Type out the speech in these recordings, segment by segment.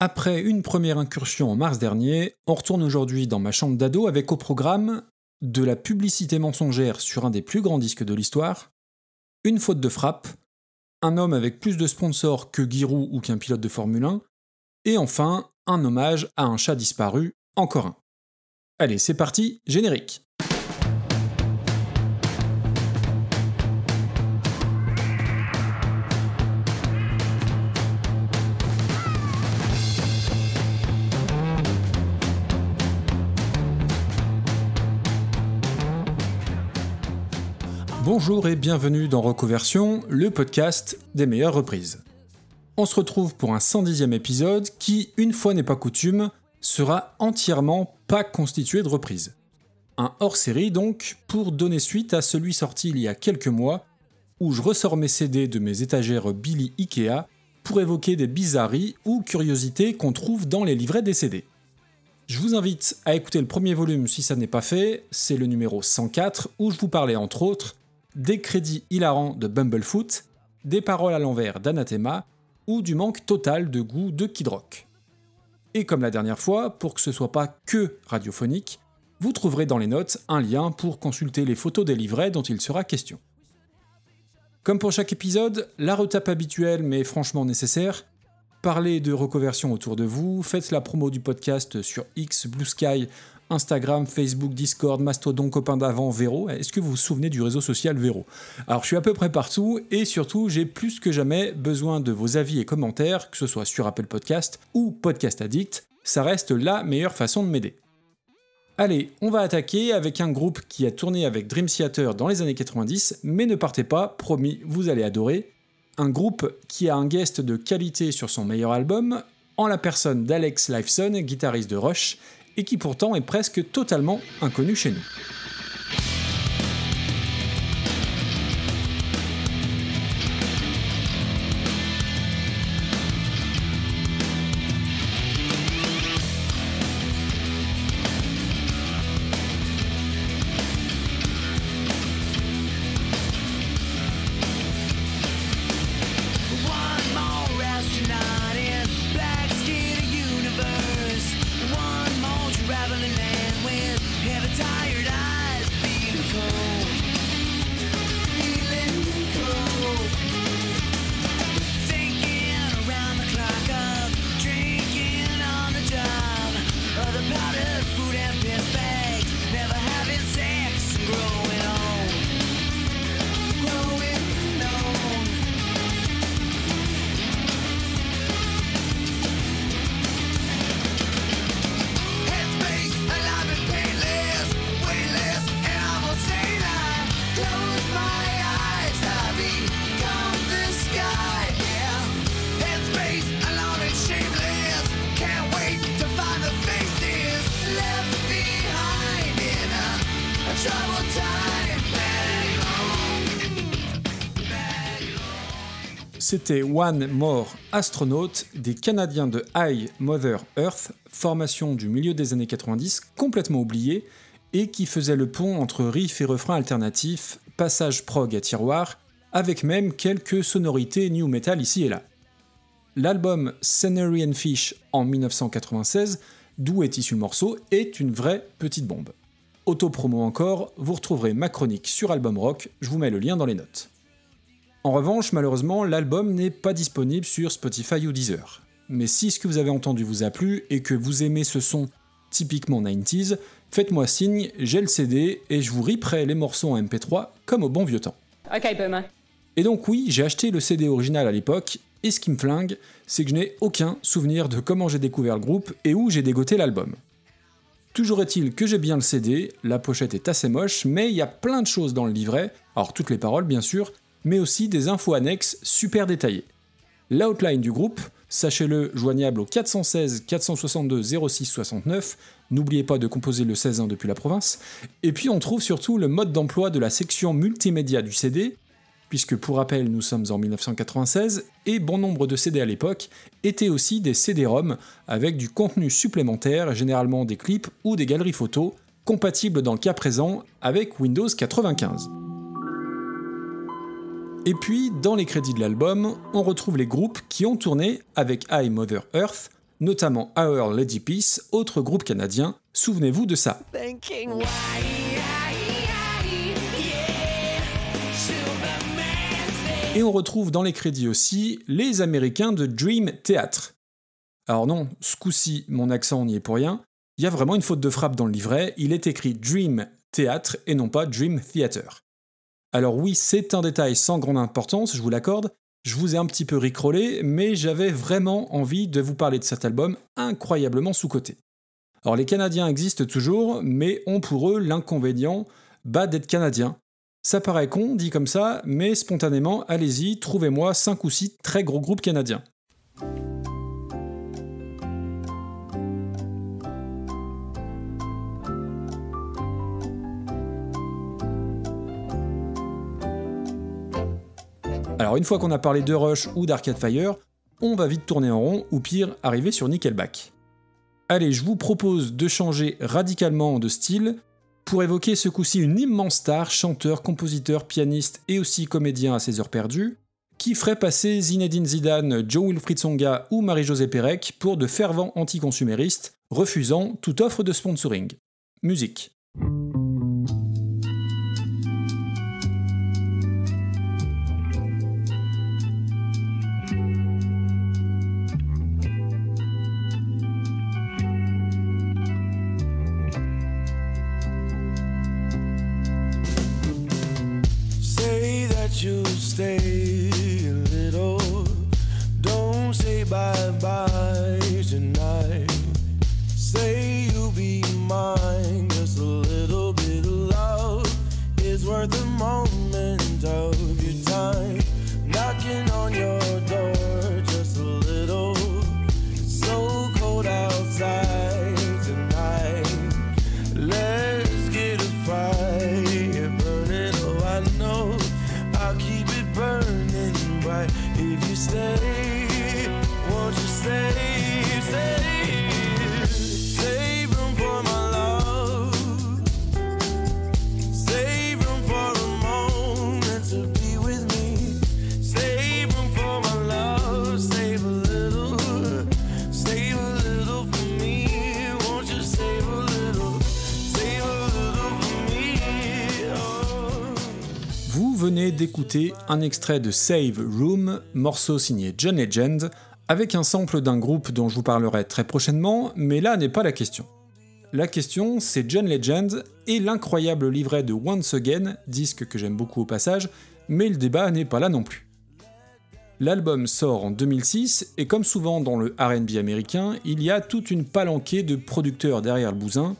Après une première incursion en mars dernier, on retourne aujourd'hui dans ma chambre d'ado avec au programme de la publicité mensongère sur un des plus grands disques de l'histoire, une faute de frappe, un homme avec plus de sponsors que Giroud ou qu'un pilote de Formule 1, et enfin un hommage à un chat disparu, encore un. Allez, c'est parti, générique. Bonjour et bienvenue dans Reconversion, le podcast des meilleures reprises. On se retrouve pour un 110e épisode qui, une fois n'est pas coutume, sera entièrement pas constitué de reprises. Un hors-série donc, pour donner suite à celui sorti il y a quelques mois, où je ressors mes CD de mes étagères Billy Ikea pour évoquer des bizarreries ou curiosités qu'on trouve dans les livrets des CD. Je vous invite à écouter le premier volume si ça n'est pas fait, c'est le numéro 104 où je vous parlais entre autres des crédits hilarants de Bumblefoot, des paroles à l'envers d'Anathema ou du manque total de goût de Kid Rock. Et comme la dernière fois, pour que ce soit pas que radiophonique, vous trouverez dans les notes un lien pour consulter les photos des livrets dont il sera question. Comme pour chaque épisode, la retape habituelle mais franchement nécessaire, parlez de reconversion autour de vous, faites la promo du podcast sur X, Blue Sky, Instagram, Facebook, Discord, Mastodon, copain d'avant, Véro. Est-ce que vous vous souvenez du réseau social Véro? Alors je suis à peu près partout et surtout j'ai plus que jamais besoin de vos avis et commentaires, que ce soit sur Apple Podcast ou Podcast Addict. Ça reste la meilleure façon de m'aider. Allez, on va attaquer avec un groupe qui a tourné avec Dream Theater dans les années 90, mais ne partez pas, promis, vous allez adorer. Un groupe qui a un guest de qualité sur son meilleur album, en la personne d'Alex Lifeson, guitariste de Rush, et qui pourtant est presque totalement inconnu chez nous. C'était One More Astronaut des Canadiens de High Mother Earth, formation du milieu des années 90 complètement oubliée et qui faisait le pont entre riff et refrain alternatif, passage prog à tiroir, avec même quelques sonorités new metal ici et là. L'album Scenery and Fish en 1996, d'où est issu le morceau, est une vraie petite bombe. Auto-promo encore, vous retrouverez ma chronique sur Album Rock, je vous mets le lien dans les notes. En revanche, malheureusement, l'album n'est pas disponible sur Spotify ou Deezer. Mais si ce que vous avez entendu vous a plu et que vous aimez ce son typiquement 90s, faites-moi signe, j'ai le CD et je vous riperai les morceaux en MP3 comme au bon vieux temps. Ok, boomer. Et donc oui, j'ai acheté le CD original à l'époque, et ce qui me flingue, c'est que je n'ai aucun souvenir de comment j'ai découvert le groupe et où j'ai dégoté l'album. Toujours est-il que j'ai bien le CD, la pochette est assez moche, mais il y a plein de choses dans le livret, alors toutes les paroles bien sûr, mais aussi des infos annexes super détaillées. L'outline du groupe, sachez-le, joignable au 416 462 06 69, n'oubliez pas de composer le 16 depuis la province, et puis on trouve surtout le mode d'emploi de la section multimédia du CD, puisque pour rappel nous sommes en 1996, et bon nombre de CD à l'époque étaient aussi des CD-ROM avec du contenu supplémentaire, généralement des clips ou des galeries photos, compatibles dans le cas présent avec Windows 95. Et puis, dans les crédits de l'album, on retrouve les groupes qui ont tourné avec I Mother Earth, notamment Our Lady Peace, autre groupe canadien, souvenez-vous de ça. Et on retrouve dans les crédits aussi les Américains de Dream Theatre. Alors non, ce coup-ci, mon accent n'y est pour rien. Il y a vraiment une faute de frappe dans le livret, il est écrit Dream Theatre et non pas Dream Theater. Alors oui, c'est un détail sans grande importance, je vous l'accorde, je vous ai un petit peu ricrollé, mais j'avais vraiment envie de vous parler de cet album incroyablement sous-coté. Alors les Canadiens existent toujours, mais ont pour eux l'inconvénient bah, d'être Canadiens. Ça paraît con, dit comme ça, mais spontanément, allez-y, trouvez-moi 5 ou 6 très gros groupes canadiens. Alors une fois qu'on a parlé de Rush ou d'Arcade Fire, on va vite tourner en rond ou pire arriver sur Nickelback. Allez, je vous propose de changer radicalement de style pour évoquer ce coup-ci une immense star, chanteur, compositeur, pianiste et aussi comédien à ses heures perdues, qui ferait passer Zinedine Zidane, Joe Wilfried Songa ou Marie-Josée Pérec pour de fervents anticonsuméristes, refusant toute offre de sponsoring. Musique. you're the most d'écouter un extrait de Save Room, morceau signé John Legend, avec un sample d'un groupe dont je vous parlerai très prochainement, mais là n'est pas la question. La question, c'est John Legend et l'incroyable livret de Once Again, disque que j'aime beaucoup au passage, mais le débat n'est pas là non plus. L'album sort en 2006 et comme souvent dans le RB américain, il y a toute une palanquée de producteurs derrière le bousin.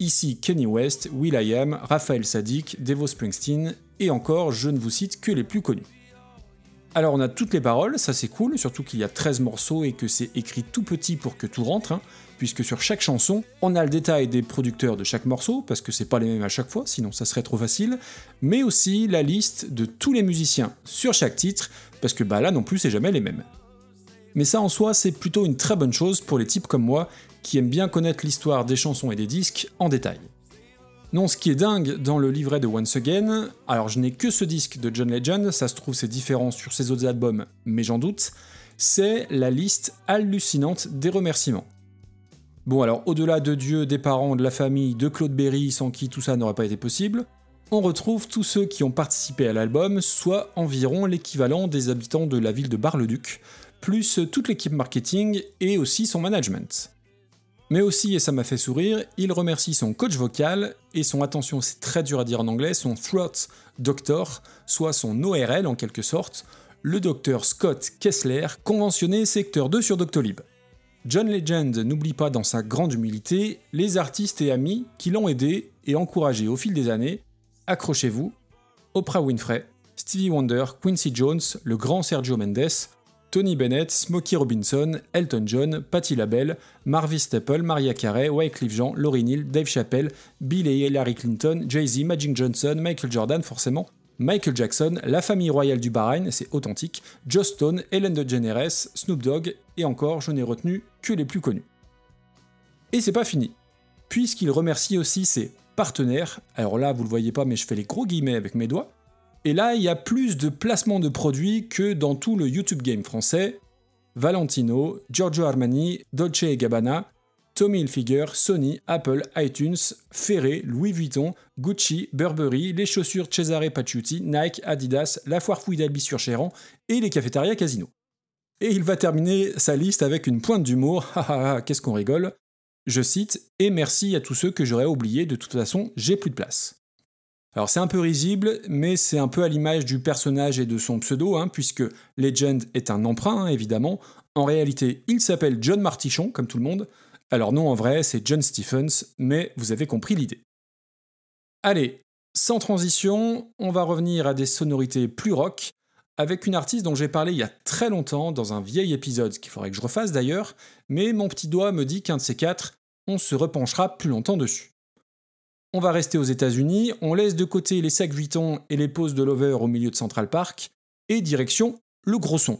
Ici Kenny West, will.i.am, Raphaël Sadik, Devo Springsteen et encore, je ne vous cite que les plus connus. Alors on a toutes les paroles, ça c'est cool, surtout qu'il y a 13 morceaux et que c'est écrit tout petit pour que tout rentre, hein, puisque sur chaque chanson, on a le détail des producteurs de chaque morceau, parce que c'est pas les mêmes à chaque fois, sinon ça serait trop facile, mais aussi la liste de tous les musiciens sur chaque titre, parce que bah là non plus c'est jamais les mêmes. Mais ça en soi c'est plutôt une très bonne chose pour les types comme moi, qui aiment bien connaître l'histoire des chansons et des disques en détail. Non, ce qui est dingue dans le livret de Once Again, alors je n'ai que ce disque de John Legend, ça se trouve c'est différent sur ses autres albums, mais j'en doute, c'est la liste hallucinante des remerciements. Bon alors au-delà de Dieu, des parents, de la famille, de Claude Berry, sans qui tout ça n'aurait pas été possible, on retrouve tous ceux qui ont participé à l'album, soit environ l'équivalent des habitants de la ville de Bar-le-Duc, plus toute l'équipe marketing et aussi son management. Mais aussi, et ça m'a fait sourire, il remercie son coach vocal et son, attention c'est très dur à dire en anglais, son throat doctor, soit son ORL en quelque sorte, le docteur Scott Kessler, conventionné secteur 2 sur Doctolib. John Legend n'oublie pas dans sa grande humilité les artistes et amis qui l'ont aidé et encouragé au fil des années. Accrochez-vous, Oprah Winfrey, Stevie Wonder, Quincy Jones, le grand Sergio Mendes, Tony Bennett, Smokey Robinson, Elton John, Patti LaBelle, Marvis Staple, Maria Carey, Wycliffe Jean, Laurie Neal, Dave Chappelle, Bill et Hillary Clinton, Jay-Z, Magic Johnson, Michael Jordan forcément, Michael Jackson, la famille royale du Bahreïn, c'est authentique, Joss Stone, Ellen DeGeneres, Snoop Dogg, et encore, je n'ai retenu que les plus connus. Et c'est pas fini, puisqu'il remercie aussi ses partenaires, alors là vous le voyez pas mais je fais les gros guillemets avec mes doigts, et là, il y a plus de placements de produits que dans tout le YouTube game français. Valentino, Giorgio Armani, Dolce Gabbana, Tommy Hilfiger, Sony, Apple, iTunes, Ferré, Louis Vuitton, Gucci, Burberry, les chaussures Cesare Paciuti, Nike, Adidas, la foire fouille d'Albi sur Chéran et les cafétérias Casino. Et il va terminer sa liste avec une pointe d'humour, qu'est-ce qu'on rigole. Je cite, et merci à tous ceux que j'aurais oubliés, de toute façon, j'ai plus de place. Alors c'est un peu risible, mais c'est un peu à l'image du personnage et de son pseudo, hein, puisque Legend est un emprunt, hein, évidemment. En réalité, il s'appelle John Martichon, comme tout le monde. Alors non, en vrai, c'est John Stephens, mais vous avez compris l'idée. Allez, sans transition, on va revenir à des sonorités plus rock, avec une artiste dont j'ai parlé il y a très longtemps dans un vieil épisode qu'il faudrait que je refasse d'ailleurs, mais mon petit doigt me dit qu'un de ces quatre, on se repenchera plus longtemps dessus. On va rester aux États-Unis, on laisse de côté les sacs Vuitton et les poses de Lover au milieu de Central Park, et direction le gros son.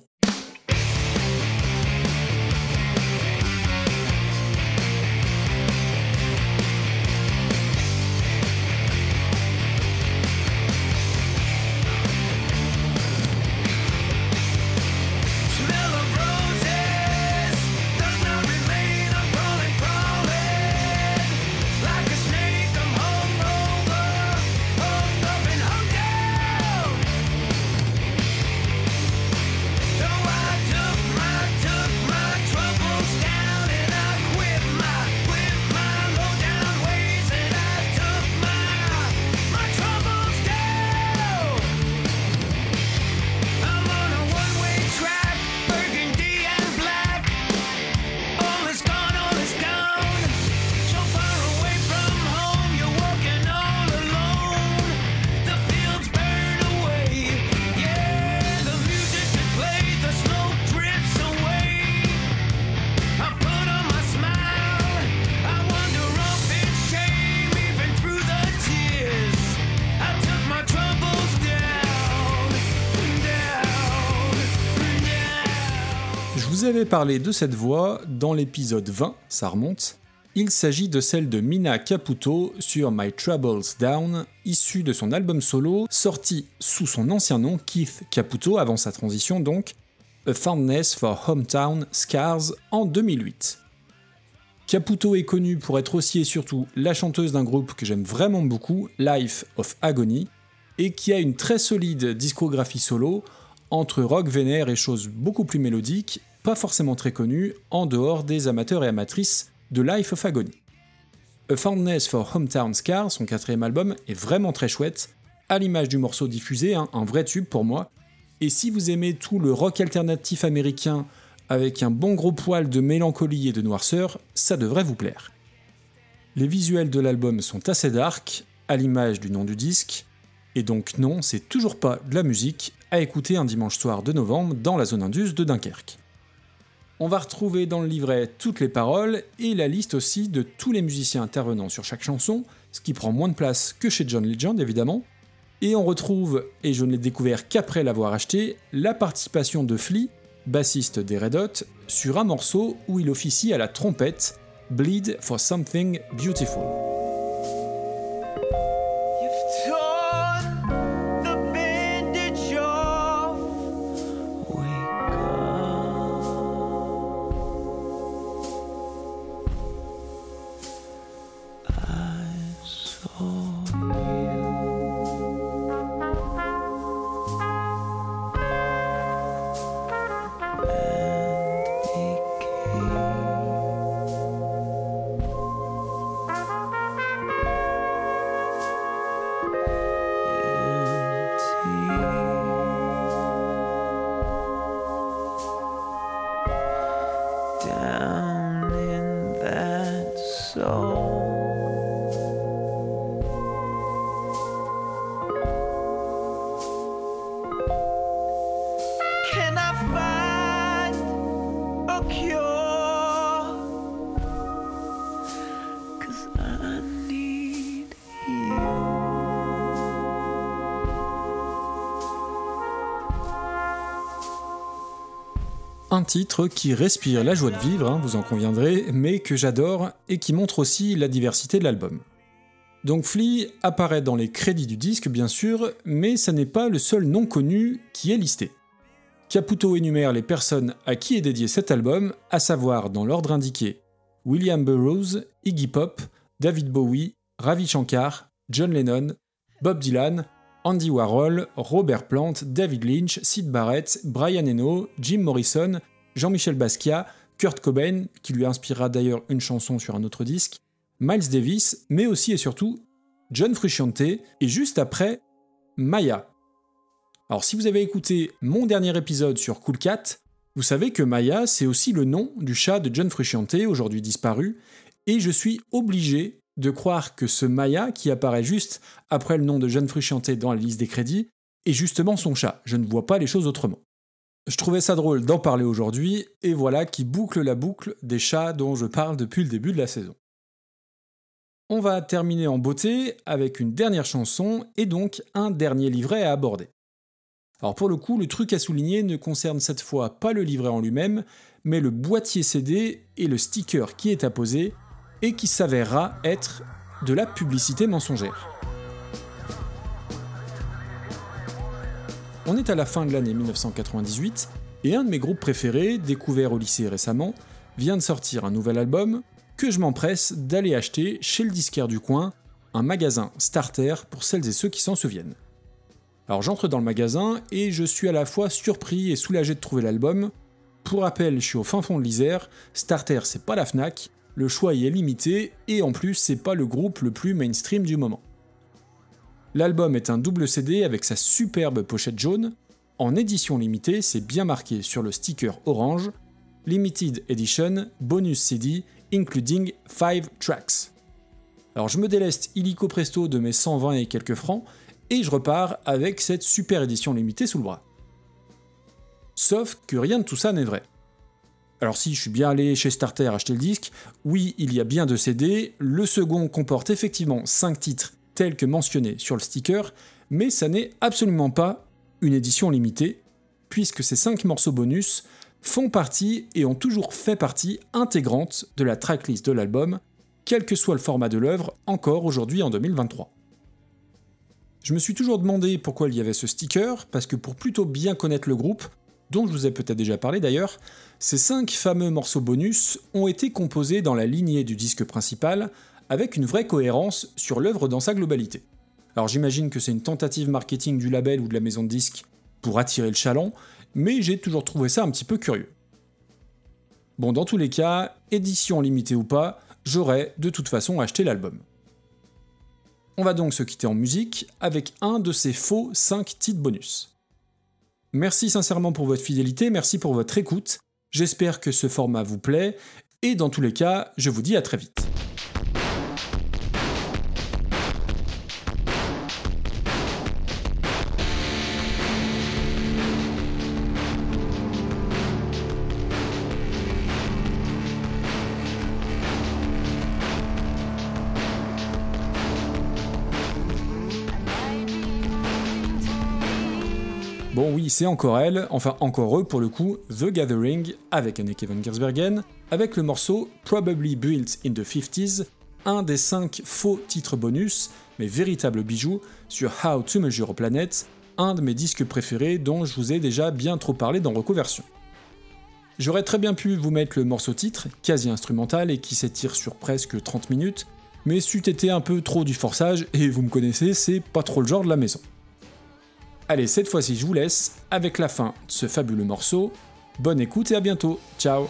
Avais parlé de cette voix dans l'épisode 20, ça remonte. Il s'agit de celle de Mina Caputo sur My Troubles Down, issue de son album solo, sorti sous son ancien nom, Keith Caputo, avant sa transition donc, A Fondness for Hometown Scars en 2008. Caputo est connue pour être aussi et surtout la chanteuse d'un groupe que j'aime vraiment beaucoup, Life of Agony, et qui a une très solide discographie solo, entre rock vénère et choses beaucoup plus mélodiques, forcément très connu en dehors des amateurs et amatrices de Life of Agony. A Fondness for Hometown Scar, son quatrième album, est vraiment très chouette, à l'image du morceau diffusé, hein, un vrai tube pour moi. Et si vous aimez tout le rock alternatif américain avec un bon gros poil de mélancolie et de noirceur, ça devrait vous plaire. Les visuels de l'album sont assez dark, à l'image du nom du disque, et donc non, c'est toujours pas de la musique à écouter un dimanche soir de novembre dans la zone indus de Dunkerque. On va retrouver dans le livret toutes les paroles et la liste aussi de tous les musiciens intervenant sur chaque chanson, ce qui prend moins de place que chez John Legend évidemment. Et on retrouve, et je ne l'ai découvert qu'après l'avoir acheté, la participation de Flea, bassiste des Red Hot, sur un morceau où il officie à la trompette, Bleed for Something Beautiful. Un titre qui respire la joie de vivre, hein, vous en conviendrez, mais que j'adore et qui montre aussi la diversité de l'album. Donc Flea apparaît dans les crédits du disque bien sûr, mais ça n'est pas le seul nom connu qui est listé. Caputo énumère les personnes à qui est dédié cet album, à savoir dans l'ordre indiqué William Burroughs, Iggy Pop, David Bowie, Ravi Shankar, John Lennon, Bob Dylan, Andy Warhol, Robert Plant, David Lynch, Sid Barrett, Brian Eno, Jim Morrison, Jean-Michel Basquiat, Kurt Cobain, qui lui inspirera d'ailleurs une chanson sur un autre disque, Miles Davis, mais aussi et surtout John Frusciante, et juste après, Maya. Alors si vous avez écouté mon dernier épisode sur Cool Cat, vous savez que Maya, c'est aussi le nom du chat de John Frusciante, aujourd'hui disparu, et je suis obligé de croire que ce Maya, qui apparaît juste après le nom de John Frusciante dans la liste des crédits, est justement son chat. Je ne vois pas les choses autrement. Je trouvais ça drôle d'en parler aujourd'hui, et voilà qui boucle la boucle des chats dont je parle depuis le début de la saison. On va terminer en beauté avec une dernière chanson et donc un dernier livret à aborder. Alors pour le coup, le truc à souligner ne concerne cette fois pas le livret en lui-même, mais le boîtier CD et le sticker qui est apposé et qui s'avérera être de la publicité mensongère. On est à la fin de l'année 1998 et un de mes groupes préférés, découvert au lycée récemment, vient de sortir un nouvel album que je m'empresse d'aller acheter chez le disquaire du coin, un magasin starter pour celles et ceux qui s'en souviennent. Alors j'entre dans le magasin et je suis à la fois surpris et soulagé de trouver l'album. Pour rappel, je suis au fin fond de l'Isère, Starter c'est pas la Fnac, le choix y est limité et en plus c'est pas le groupe le plus mainstream du moment. L'album est un double CD avec sa superbe pochette jaune. En édition limitée, c'est bien marqué sur le sticker orange. Limited Edition, bonus CD, including 5 tracks. Alors je me déleste illico presto de mes 120 et quelques francs, et je repars avec cette super édition limitée sous le bras. Sauf que rien de tout ça n'est vrai. Alors si je suis bien allé chez Starter acheter le disque, oui, il y a bien deux CD, le second comporte effectivement 5 titres tel que mentionné sur le sticker, mais ça n'est absolument pas une édition limitée, puisque ces 5 morceaux bonus font partie et ont toujours fait partie intégrante de la tracklist de l'album, quel que soit le format de l'œuvre, encore aujourd'hui en 2023. Je me suis toujours demandé pourquoi il y avait ce sticker, parce que pour plutôt bien connaître le groupe, dont je vous ai peut-être déjà parlé d'ailleurs, ces 5 fameux morceaux bonus ont été composés dans la lignée du disque principal, avec une vraie cohérence sur l'œuvre dans sa globalité. Alors j'imagine que c'est une tentative marketing du label ou de la maison de disques pour attirer le chaland, mais j'ai toujours trouvé ça un petit peu curieux. Bon, dans tous les cas, édition limitée ou pas, j'aurais de toute façon acheté l'album. On va donc se quitter en musique avec un de ces faux 5 titres bonus. Merci sincèrement pour votre fidélité, merci pour votre écoute, j'espère que ce format vous plaît, et dans tous les cas, je vous dis à très vite. C'est encore elle, enfin encore eux pour le coup, The Gathering, avec Anne Kevin Gersbergen, avec le morceau Probably Built in the 50s, un des cinq faux titres bonus, mais véritable bijou, sur How to Measure a Planet, un de mes disques préférés dont je vous ai déjà bien trop parlé dans Reconversion. J'aurais très bien pu vous mettre le morceau titre, quasi instrumental et qui s'étire sur presque 30 minutes, mais c'eût été un peu trop du forçage, et vous me connaissez, c'est pas trop le genre de la maison. Allez, cette fois-ci, je vous laisse avec la fin de ce fabuleux morceau. Bonne écoute et à bientôt. Ciao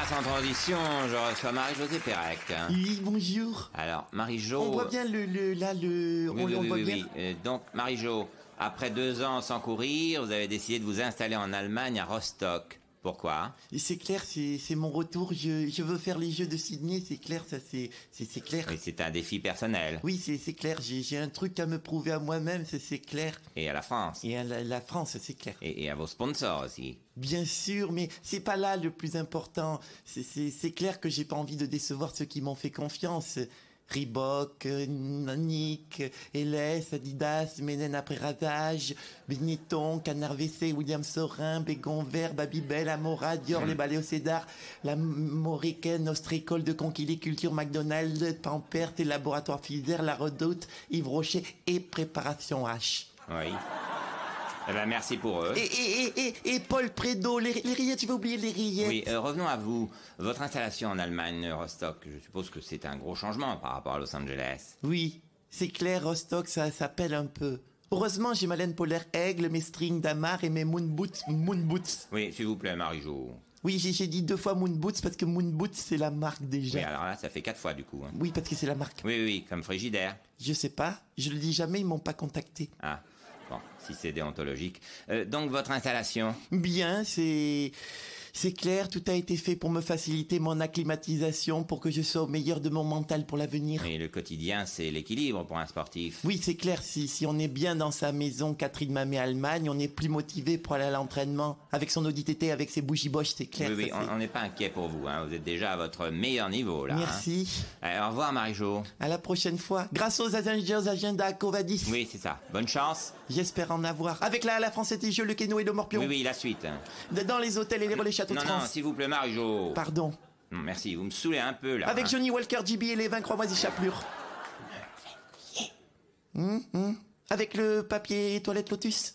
Voilà, sans transition, je reçois Marie-Josée Pérec. Oui, bonjour. Alors, Marie-Jo... On voit bien le, le là, le... Oui, on, oui, on oui, voit oui, bien... oui. Euh, donc, Marie-Jo, après deux ans sans courir, vous avez décidé de vous installer en Allemagne, à Rostock. Pourquoi? C'est clair, c'est mon retour. Je, je veux faire les Jeux de Sydney, c'est clair, ça c'est clair. Oui, c'est un défi personnel. Oui, c'est clair. J'ai un truc à me prouver à moi-même, c'est clair. Et à la France. Et à la, la France, c'est clair. Et, et à vos sponsors aussi. Bien sûr, mais c'est pas là le plus important. C'est clair que j'ai pas envie de décevoir ceux qui m'ont fait confiance. Reebok, Nike, LS, Adidas, Menen après Radage, Benetton, Canard WC, William Sorin, Bégon Vert, Babybel, Amora, Dior, les balais au Cédar, la Moricaine, Ostricole de Conquilly, Culture McDonald's, Pampers, et Laboratoire Fizer, La Redoute, Yves Rocher et Préparation H. Oui. Eh ben, merci pour eux. Et, et, et, et, et Paul Prédo, les, les rillettes, tu vas oublier les rillettes. Oui, euh, revenons à vous. Votre installation en Allemagne, Rostock, je suppose que c'est un gros changement par rapport à Los Angeles. Oui, c'est clair, Rostock, ça s'appelle un peu. Heureusement, j'ai ma laine polaire aigle, mes strings d'amar et mes moon boots, moon boots. Oui, s'il vous plaît, Marie-Jo. Oui, j'ai dit deux fois moon boots parce que moon boots, c'est la marque déjà. Oui, alors là, ça fait quatre fois du coup. hein. Oui, parce que c'est la marque. Oui, oui, comme Frigidaire. Je sais pas, je le dis jamais, ils m'ont pas contacté. Ah, bon, si c'est déontologique. Euh, donc, votre installation? Bien, c'est... C'est clair, tout a été fait pour me faciliter mon acclimatisation, pour que je sois au meilleur de mon mental pour l'avenir. Et le quotidien, c'est l'équilibre pour un sportif. Oui, c'est clair, si, si on est bien dans sa maison, Catherine Mamé Allemagne, on est plus motivé pour aller à l'entraînement, avec son Audi TT, avec ses bougies Bosch, c'est clair. oui, oui, on n'est pas inquiet pour vous. Hein. Vous êtes déjà à votre meilleur niveau, là. hein. Merci. Allez, au revoir, Marie-Jo. À la prochaine fois. Grâce aux Avengers Agenda Covadis. Oui, c'est ça. Bonne chance. J'espère en avoir. Avec la, la Jeux, le Keno et le Morpion. Oui, oui, la suite. Dans les hôtels et les relais Non, de non, s'il vous plaît, Marie-Jo. Pardon. Non, merci, vous me saoulez un peu, là. Avec hein. Johnny Walker, JB et les 20 cromoises chapelures. Hum, hum. Avec le papier toilette Lotus.